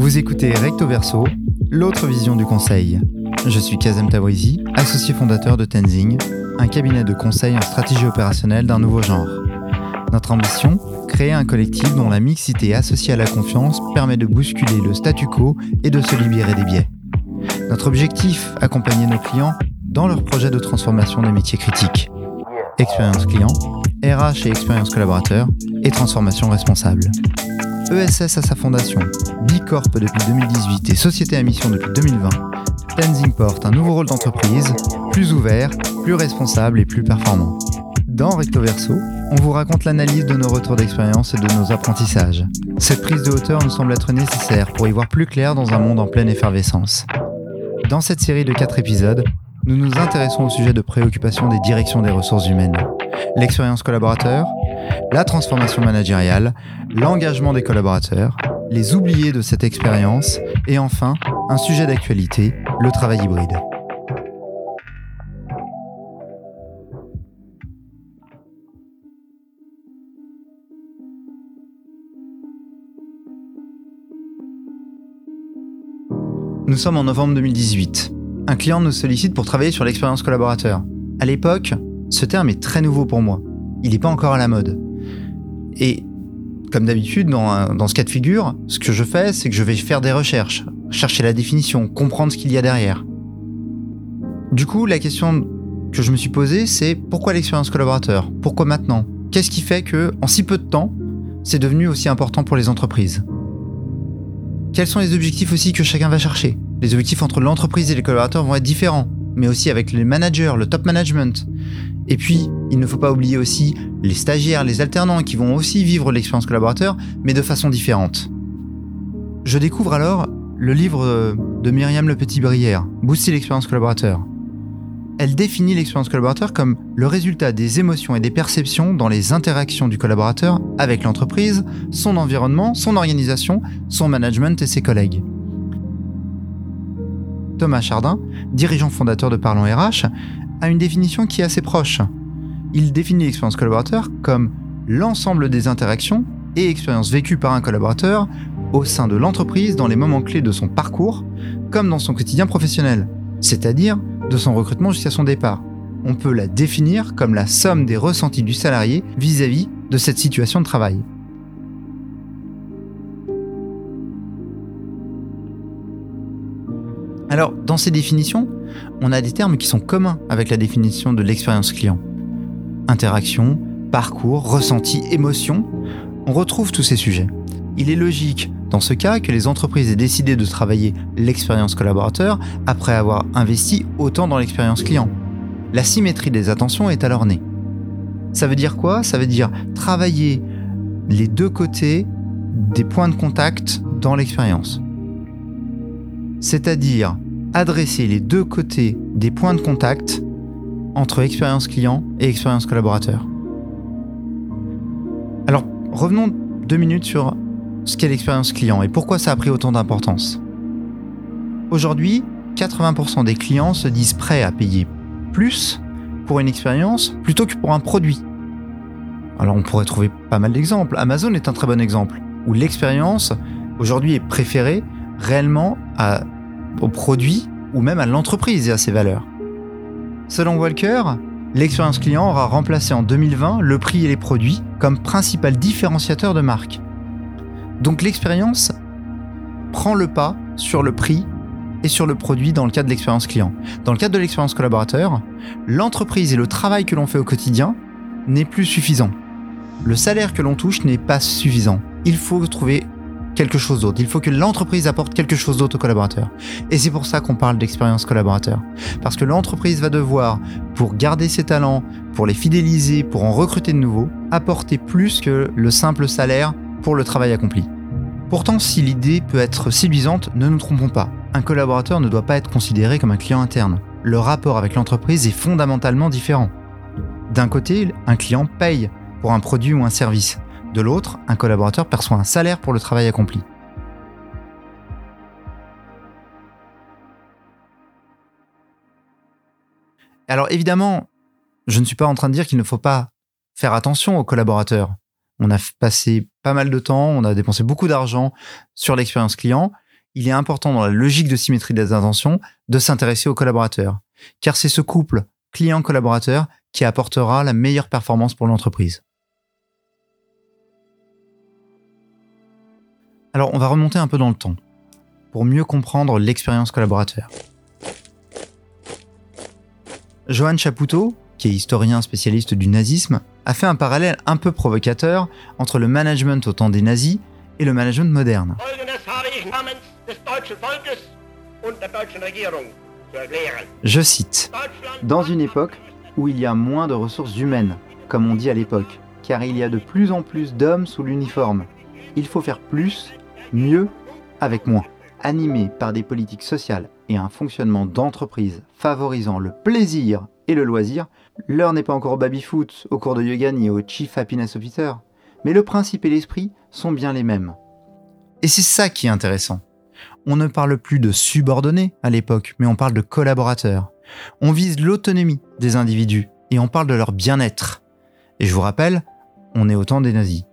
Vous écoutez Recto Verso, l'autre vision du conseil. Je suis Kazem Tabrizi, associé fondateur de Tenzing, un cabinet de conseil en stratégie opérationnelle d'un nouveau genre. Notre ambition Créer un collectif dont la mixité associée à la confiance permet de bousculer le statu quo et de se libérer des biais. Notre objectif Accompagner nos clients dans leurs projets de transformation des métiers critiques. Expérience client, RH et expérience collaborateur et transformation responsable. ESS à sa fondation, Bicorp depuis 2018 et Société à mission depuis 2020, Tenzing porte un nouveau rôle d'entreprise, plus ouvert, plus responsable et plus performant. Dans Recto Verso, on vous raconte l'analyse de nos retours d'expérience et de nos apprentissages. Cette prise de hauteur nous semble être nécessaire pour y voir plus clair dans un monde en pleine effervescence. Dans cette série de 4 épisodes, nous nous intéressons au sujet de préoccupation des directions des ressources humaines, l'expérience collaborateur, la transformation managériale, l'engagement des collaborateurs, les oubliés de cette expérience et enfin un sujet d'actualité, le travail hybride. Nous sommes en novembre 2018. Un client nous sollicite pour travailler sur l'expérience collaborateur. À l'époque, ce terme est très nouveau pour moi. Il n'est pas encore à la mode. Et comme d'habitude, dans, ce cas de figure, ce que je fais, c'est que je vais faire des recherches, chercher la définition, comprendre ce qu'il y a derrière. Du coup, la question que je me suis posée, c'est pourquoi l'expérience collaborateur? Pourquoi maintenant? Qu'est-ce qui fait que, en si peu de temps, c'est devenu aussi important pour les entreprises? Quels sont les objectifs aussi que chacun va chercher? Les objectifs entre l'entreprise et les collaborateurs vont être différents, mais aussi avec les managers, le top management. Et puis, il ne faut pas oublier aussi les stagiaires, les alternants qui vont aussi vivre l'expérience collaborateur, mais de façon différente. Je découvre alors le livre de Myriam Le Petit-Brière, Booster l'expérience collaborateur. Elle définit l'expérience collaborateur comme le résultat des émotions et des perceptions dans les interactions du collaborateur avec l'entreprise, son environnement, son organisation, son management et ses collègues. Thomas Chardin, dirigeant fondateur de Parlons RH, a une définition qui est assez proche. Il définit l'expérience collaborateur comme l'ensemble des interactions et expériences vécues par un collaborateur au sein de l'entreprise dans les moments clés de son parcours, comme dans son quotidien professionnel, c'est-à-dire de son recrutement jusqu'à son départ. On peut la définir comme la somme des ressentis du salarié vis-à-vis de cette situation de travail. Alors, dans ces définitions, on a des termes qui sont communs avec la définition de l'expérience client. Interaction, parcours, ressenti, émotion, on retrouve tous ces sujets. Il est logique, dans ce cas, que les entreprises aient décidé de travailler l'expérience collaborateur après avoir investi autant dans l'expérience client. La symétrie des attentions est alors née. Ça veut dire quoi? Ça veut dire travailler les deux côtés des points de contact dans l'expérience. C'est-à-dire adresser les deux côtés des points de contact entre expérience client et expérience collaborateur. Alors, revenons deux minutes sur ce qu'est l'expérience client et pourquoi ça a pris autant d'importance. Aujourd'hui, 80% des clients se disent prêts à payer plus pour une expérience plutôt que pour un produit. Alors on pourrait trouver pas mal d'exemples. Amazon est un très bon exemple, où l'expérience aujourd'hui est préférée réellement à au produit ou même à l'entreprise et à ses valeurs. Selon Walker, l'expérience client aura remplacé en 2020 le prix et les produits comme principal différenciateur de marque. Donc l'expérience prend le pas sur le prix et sur le produit dans le cadre de l'expérience client. Dans le cadre de l'expérience collaborateur, l'entreprise et le travail que l'on fait au quotidien n'est plus suffisant. Le salaire que l'on touche n'est pas suffisant. Il faut trouver quelque chose d'autre. Il faut que l'entreprise apporte quelque chose d'autre aux collaborateurs. Et c'est pour ça qu'on parle d'expérience collaborateur. Parce que l'entreprise va devoir, pour garder ses talents, pour les fidéliser, pour en recruter de nouveaux, apporter plus que le simple salaire pour le travail accompli. Pourtant, si l'idée peut être séduisante, ne nous trompons pas. Un collaborateur ne doit pas être considéré comme un client interne. Le rapport avec l'entreprise est fondamentalement différent. D'un côté, un client paye pour un produit ou un service. De l'autre, un collaborateur perçoit un salaire pour le travail accompli. Alors évidemment, je ne suis pas en train de dire qu'il ne faut pas faire attention aux collaborateurs. On a passé pas mal de temps, on a dépensé beaucoup d'argent sur l'expérience client, il est important dans la logique de symétrie des intentions de s'intéresser aux collaborateurs, car c'est ce couple client-collaborateur qui apportera la meilleure performance pour l'entreprise. Alors on va remonter un peu dans le temps pour mieux comprendre l'expérience collaborateur. Johan Chapoutot, qui est historien spécialiste du nazisme, a fait un parallèle un peu provocateur entre le management au temps des nazis et le management moderne. Je cite, Dans une époque où il y a moins de ressources humaines, comme on dit à l'époque, car il y a de plus en plus d'hommes sous l'uniforme, il faut faire plus, mieux, avec moins. Animé par des politiques sociales et un fonctionnement d'entreprise favorisant le plaisir et le loisir, l'heure n'est pas encore au baby-foot, au cours de yoga ni au Chief Happiness Officer, mais le principe et l'esprit sont bien les mêmes. Et c'est ça qui est intéressant. On ne parle plus de subordonnés à l'époque, mais on parle de collaborateurs. On vise l'autonomie des individus et on parle de leur bien-être. Et je vous rappelle, on est au temps des nazis.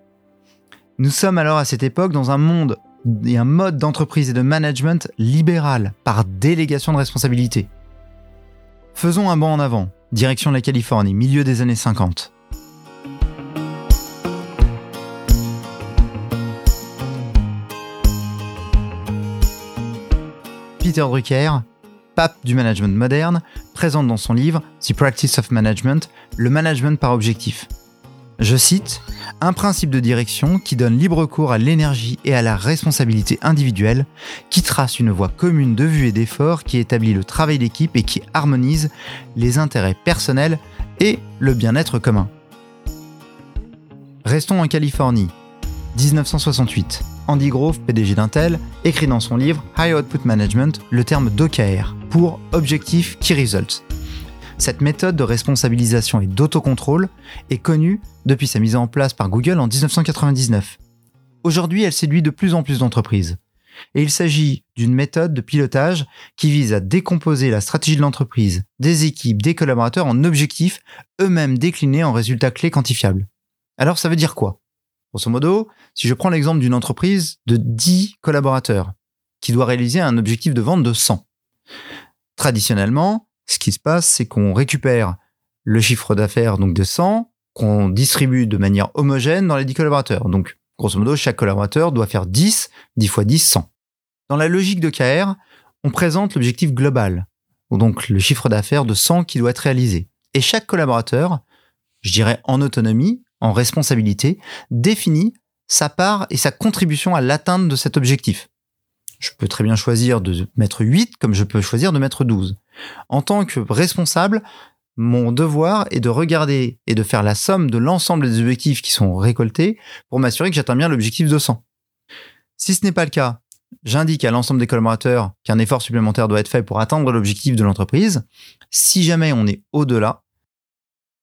Nous sommes alors à cette époque dans un monde et un mode d'entreprise et de management libéral, par délégation de responsabilité. Faisons un bond en avant, direction de la Californie, milieu des années 50. Peter Drucker, pape du management moderne, présente dans son livre The Practice of Management le management par objectif. Je cite un principe de direction qui donne libre cours à l'énergie et à la responsabilité individuelle, qui trace une voie commune de vue et d'effort, qui établit le travail d'équipe et qui harmonise les intérêts personnels et le bien-être commun. Restons en Californie. 1968. Andy Grove, PDG d'Intel, écrit dans son livre High Output Management le terme d'OKR pour Objective Key Results cette méthode de responsabilisation et d'autocontrôle est connue depuis sa mise en place par Google en 1999. Aujourd'hui, elle séduit de plus en plus d'entreprises. Et il s'agit d'une méthode de pilotage qui vise à décomposer la stratégie de l'entreprise, des équipes, des collaborateurs en objectifs, eux-mêmes déclinés en résultats clés quantifiables. Alors ça veut dire quoi? Grosso modo, si je prends l'exemple d'une entreprise de 10 collaborateurs qui doit réaliser un objectif de vente de 100. Traditionnellement, ce qui se passe, c'est qu'on récupère le chiffre d'affaires donc de 100, qu'on distribue de manière homogène dans les 10 collaborateurs. Donc, grosso modo, chaque collaborateur doit faire 10, 10 fois 10, 100. Dans la logique de KR, on présente l'objectif global, donc le chiffre d'affaires de 100 qui doit être réalisé. Et chaque collaborateur, je dirais en autonomie, en responsabilité, définit sa part et sa contribution à l'atteinte de cet objectif. Je peux très bien choisir de mettre 8 comme je peux choisir de mettre 12. En tant que responsable, mon devoir est de regarder et de faire la somme de l'ensemble des objectifs qui sont récoltés pour m'assurer que j'atteins bien l'objectif de 100. Si ce n'est pas le cas, j'indique à l'ensemble des collaborateurs qu'un effort supplémentaire doit être fait pour atteindre l'objectif de l'entreprise. Si jamais on est au-delà,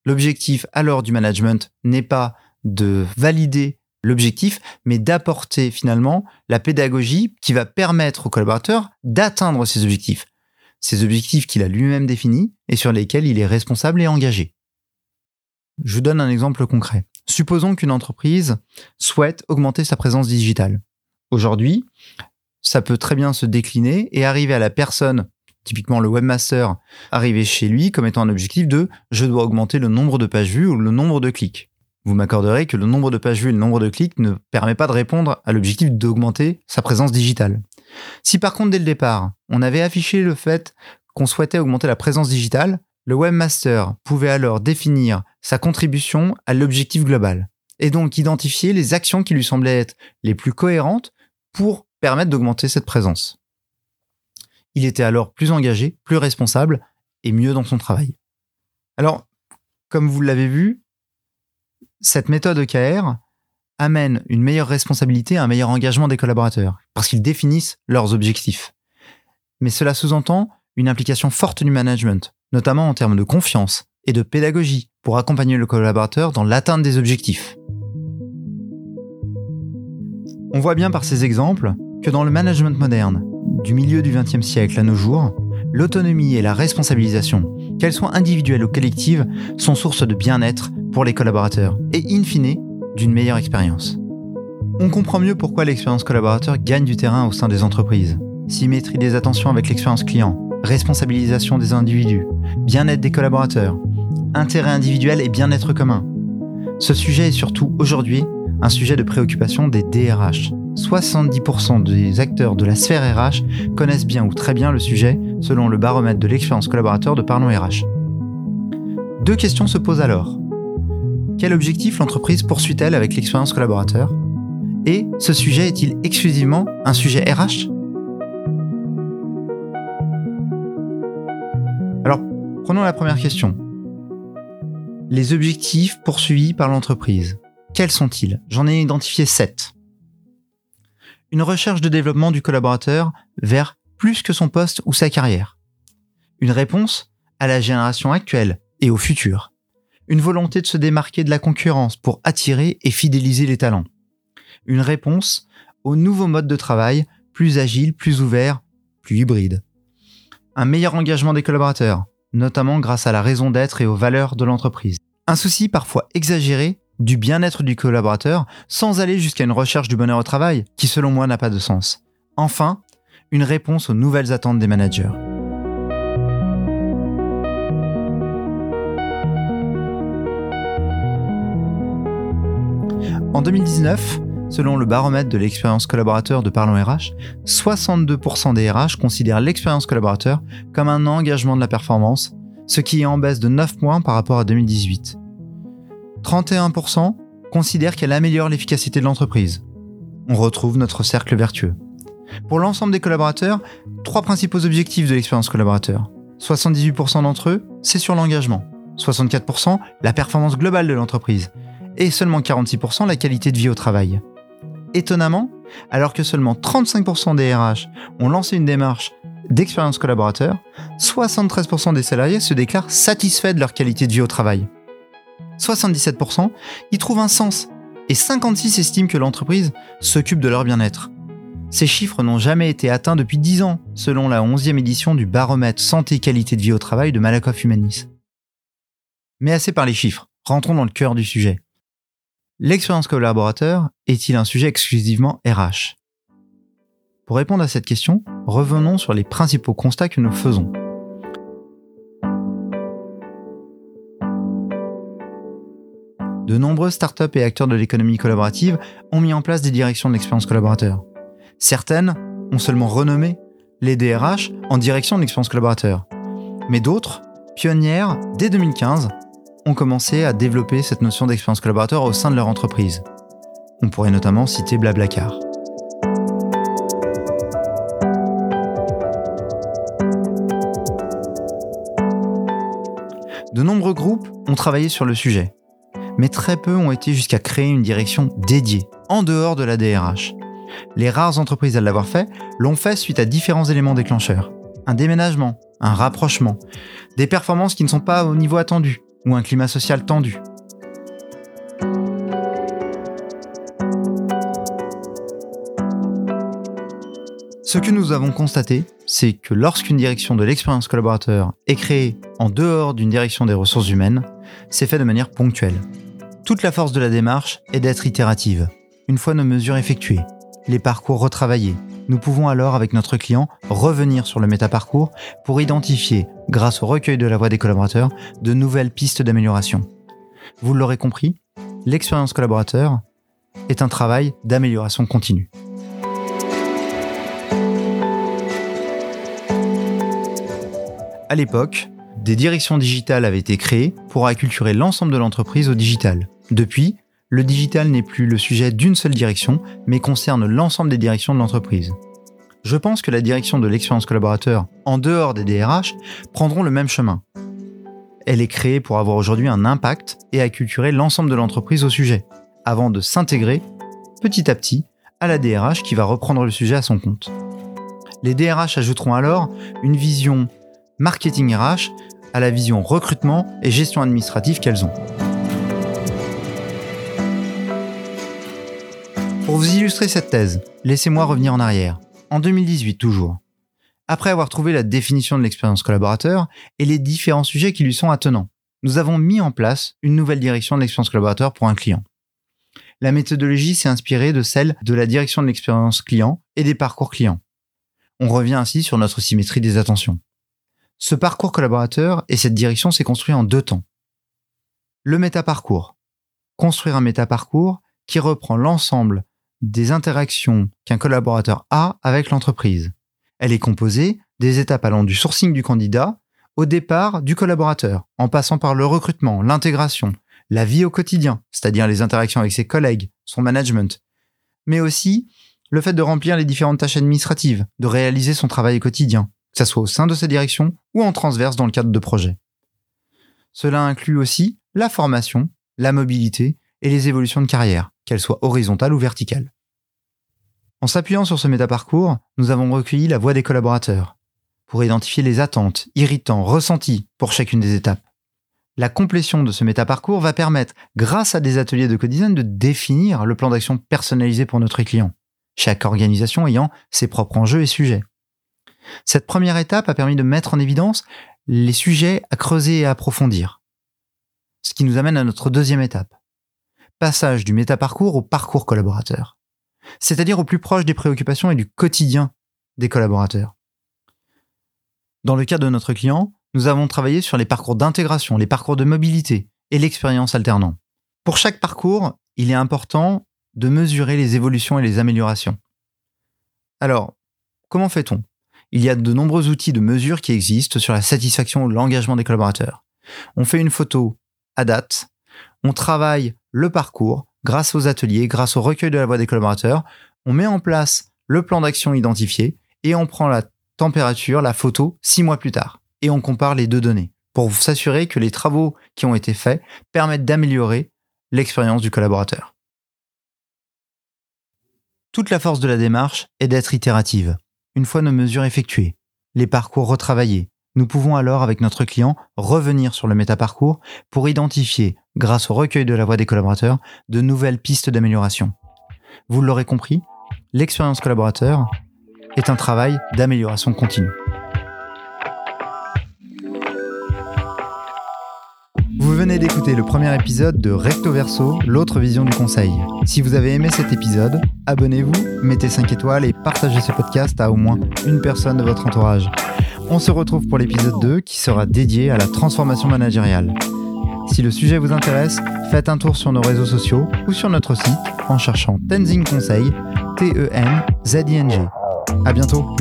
l'objectif alors du management n'est pas de valider l'objectif, mais d'apporter finalement la pédagogie qui va permettre aux collaborateurs d'atteindre ces objectifs. Ces objectifs qu'il a lui-même définis et sur lesquels il est responsable et engagé. Je vous donne un exemple concret. Supposons qu'une entreprise souhaite augmenter sa présence digitale. Aujourd'hui, ça peut très bien se décliner et arriver à la personne, typiquement le webmaster, arriver chez lui comme étant un objectif de je dois augmenter le nombre de pages vues ou le nombre de clics vous m'accorderez que le nombre de pages vues et le nombre de clics ne permet pas de répondre à l'objectif d'augmenter sa présence digitale. Si par contre dès le départ, on avait affiché le fait qu'on souhaitait augmenter la présence digitale, le webmaster pouvait alors définir sa contribution à l'objectif global et donc identifier les actions qui lui semblaient être les plus cohérentes pour permettre d'augmenter cette présence. Il était alors plus engagé, plus responsable et mieux dans son travail. Alors, comme vous l'avez vu, cette méthode OKR amène une meilleure responsabilité, un meilleur engagement des collaborateurs, parce qu'ils définissent leurs objectifs. Mais cela sous-entend une implication forte du management, notamment en termes de confiance et de pédagogie, pour accompagner le collaborateur dans l'atteinte des objectifs. On voit bien par ces exemples que dans le management moderne, du milieu du XXe siècle à nos jours, l'autonomie et la responsabilisation, qu'elles soient individuelles ou collectives, sont source de bien-être pour les collaborateurs et in fine d'une meilleure expérience. On comprend mieux pourquoi l'expérience collaborateur gagne du terrain au sein des entreprises. symétrie des attentions avec l'expérience client, responsabilisation des individus, bien-être des collaborateurs, intérêt individuel et bien-être commun. Ce sujet est surtout aujourd'hui un sujet de préoccupation des DRH. 70% des acteurs de la sphère RH connaissent bien ou très bien le sujet selon le baromètre de l'expérience collaborateur de Parlons RH. Deux questions se posent alors. Quel objectif l'entreprise poursuit-elle avec l'expérience collaborateur? Et ce sujet est-il exclusivement un sujet RH Alors, prenons la première question. Les objectifs poursuivis par l'entreprise. Quels sont-ils? J'en ai identifié sept. Une recherche de développement du collaborateur vers plus que son poste ou sa carrière. Une réponse à la génération actuelle et au futur. Une volonté de se démarquer de la concurrence pour attirer et fidéliser les talents. Une réponse au nouveau mode de travail plus agile, plus ouvert, plus hybride. Un meilleur engagement des collaborateurs, notamment grâce à la raison d'être et aux valeurs de l'entreprise. Un souci parfois exagéré du bien-être du collaborateur sans aller jusqu'à une recherche du bonheur au travail, qui selon moi n'a pas de sens. Enfin, une réponse aux nouvelles attentes des managers. En 2019, selon le baromètre de l'expérience collaborateur de Parlons RH, 62% des RH considèrent l'expérience collaborateur comme un engagement de la performance, ce qui est en baisse de 9 points par rapport à 2018. 31% considèrent qu'elle améliore l'efficacité de l'entreprise. On retrouve notre cercle vertueux. Pour l'ensemble des collaborateurs, trois principaux objectifs de l'expérience collaborateur. 78% d'entre eux, c'est sur l'engagement. 64% la performance globale de l'entreprise. Et seulement 46% la qualité de vie au travail. Étonnamment, alors que seulement 35% des RH ont lancé une démarche d'expérience collaborateur, 73% des salariés se déclarent satisfaits de leur qualité de vie au travail. 77% y trouvent un sens et 56 estiment que l'entreprise s'occupe de leur bien-être. Ces chiffres n'ont jamais été atteints depuis 10 ans, selon la 11e édition du baromètre santé qualité de vie au travail de Malakoff Humanis. Mais assez par les chiffres, rentrons dans le cœur du sujet. L'expérience collaborateur est-il un sujet exclusivement RH Pour répondre à cette question, revenons sur les principaux constats que nous faisons. De nombreuses startups et acteurs de l'économie collaborative ont mis en place des directions de l'expérience collaborateur. Certaines ont seulement renommé les DRH en direction de l'expérience collaborateur. Mais d'autres, pionnières dès 2015, ont commencé à développer cette notion d'expérience collaborateur au sein de leur entreprise. On pourrait notamment citer Blablacar. De nombreux groupes ont travaillé sur le sujet, mais très peu ont été jusqu'à créer une direction dédiée, en dehors de la DRH. Les rares entreprises à l'avoir fait l'ont fait suite à différents éléments déclencheurs. Un déménagement, un rapprochement, des performances qui ne sont pas au niveau attendu, ou un climat social tendu. Ce que nous avons constaté, c'est que lorsqu'une direction de l'expérience collaborateur est créée en dehors d'une direction des ressources humaines, c'est fait de manière ponctuelle. Toute la force de la démarche est d'être itérative. Une fois nos mesures effectuées, les parcours retravaillés, nous pouvons alors avec notre client revenir sur le métaparcours pour identifier, grâce au recueil de la voix des collaborateurs, de nouvelles pistes d'amélioration. Vous l'aurez compris, l'expérience collaborateur est un travail d'amélioration continue. À l'époque, des directions digitales avaient été créées pour acculturer l'ensemble de l'entreprise au digital. Depuis, le digital n'est plus le sujet d'une seule direction, mais concerne l'ensemble des directions de l'entreprise. Je pense que la direction de l'expérience collaborateur, en dehors des DRH, prendront le même chemin. Elle est créée pour avoir aujourd'hui un impact et acculturer l'ensemble de l'entreprise au sujet, avant de s'intégrer petit à petit à la DRH qui va reprendre le sujet à son compte. Les DRH ajouteront alors une vision marketing RH à la vision recrutement et gestion administrative qu'elles ont. Pour vous illustrer cette thèse, laissez-moi revenir en arrière. En 2018 toujours. Après avoir trouvé la définition de l'expérience collaborateur et les différents sujets qui lui sont attenants, nous avons mis en place une nouvelle direction de l'expérience collaborateur pour un client. La méthodologie s'est inspirée de celle de la direction de l'expérience client et des parcours clients. On revient ainsi sur notre symétrie des attentions. Ce parcours collaborateur et cette direction s'est construit en deux temps. Le métaparcours. Construire un métaparcours qui reprend l'ensemble des interactions qu'un collaborateur a avec l'entreprise. Elle est composée des étapes allant du sourcing du candidat au départ du collaborateur, en passant par le recrutement, l'intégration, la vie au quotidien, c'est-à-dire les interactions avec ses collègues, son management, mais aussi le fait de remplir les différentes tâches administratives, de réaliser son travail quotidien, que ce soit au sein de sa direction ou en transverse dans le cadre de projets. Cela inclut aussi la formation, la mobilité et les évolutions de carrière, qu'elles soient horizontales ou verticales. En s'appuyant sur ce métaparcours, nous avons recueilli la voix des collaborateurs pour identifier les attentes, irritants, ressentis pour chacune des étapes. La complétion de ce métaparcours va permettre, grâce à des ateliers de co-design, de définir le plan d'action personnalisé pour notre client, chaque organisation ayant ses propres enjeux et sujets. Cette première étape a permis de mettre en évidence les sujets à creuser et à approfondir. Ce qui nous amène à notre deuxième étape. Passage du métaparcours au parcours collaborateur. C'est-à-dire au plus proche des préoccupations et du quotidien des collaborateurs. Dans le cas de notre client, nous avons travaillé sur les parcours d'intégration, les parcours de mobilité et l'expérience alternant. Pour chaque parcours, il est important de mesurer les évolutions et les améliorations. Alors, comment fait-on? Il y a de nombreux outils de mesure qui existent sur la satisfaction ou l'engagement des collaborateurs. On fait une photo à date, on travaille le parcours grâce aux ateliers, grâce au recueil de la voix des collaborateurs, on met en place le plan d'action identifié et on prend la température, la photo, six mois plus tard et on compare les deux données pour s'assurer que les travaux qui ont été faits permettent d'améliorer l'expérience du collaborateur. Toute la force de la démarche est d'être itérative. Une fois nos mesures effectuées, les parcours retravaillés, nous pouvons alors, avec notre client, revenir sur le métaparcours pour identifier, grâce au recueil de la voix des collaborateurs, de nouvelles pistes d'amélioration. Vous l'aurez compris, l'expérience collaborateur est un travail d'amélioration continue. Vous venez d'écouter le premier épisode de Recto Verso, l'autre vision du conseil. Si vous avez aimé cet épisode, abonnez-vous, mettez 5 étoiles et partagez ce podcast à au moins une personne de votre entourage. On se retrouve pour l'épisode 2 qui sera dédié à la transformation managériale. Si le sujet vous intéresse, faites un tour sur nos réseaux sociaux ou sur notre site en cherchant Tenzing Conseil, T-E-N-Z-I-N-G. À bientôt!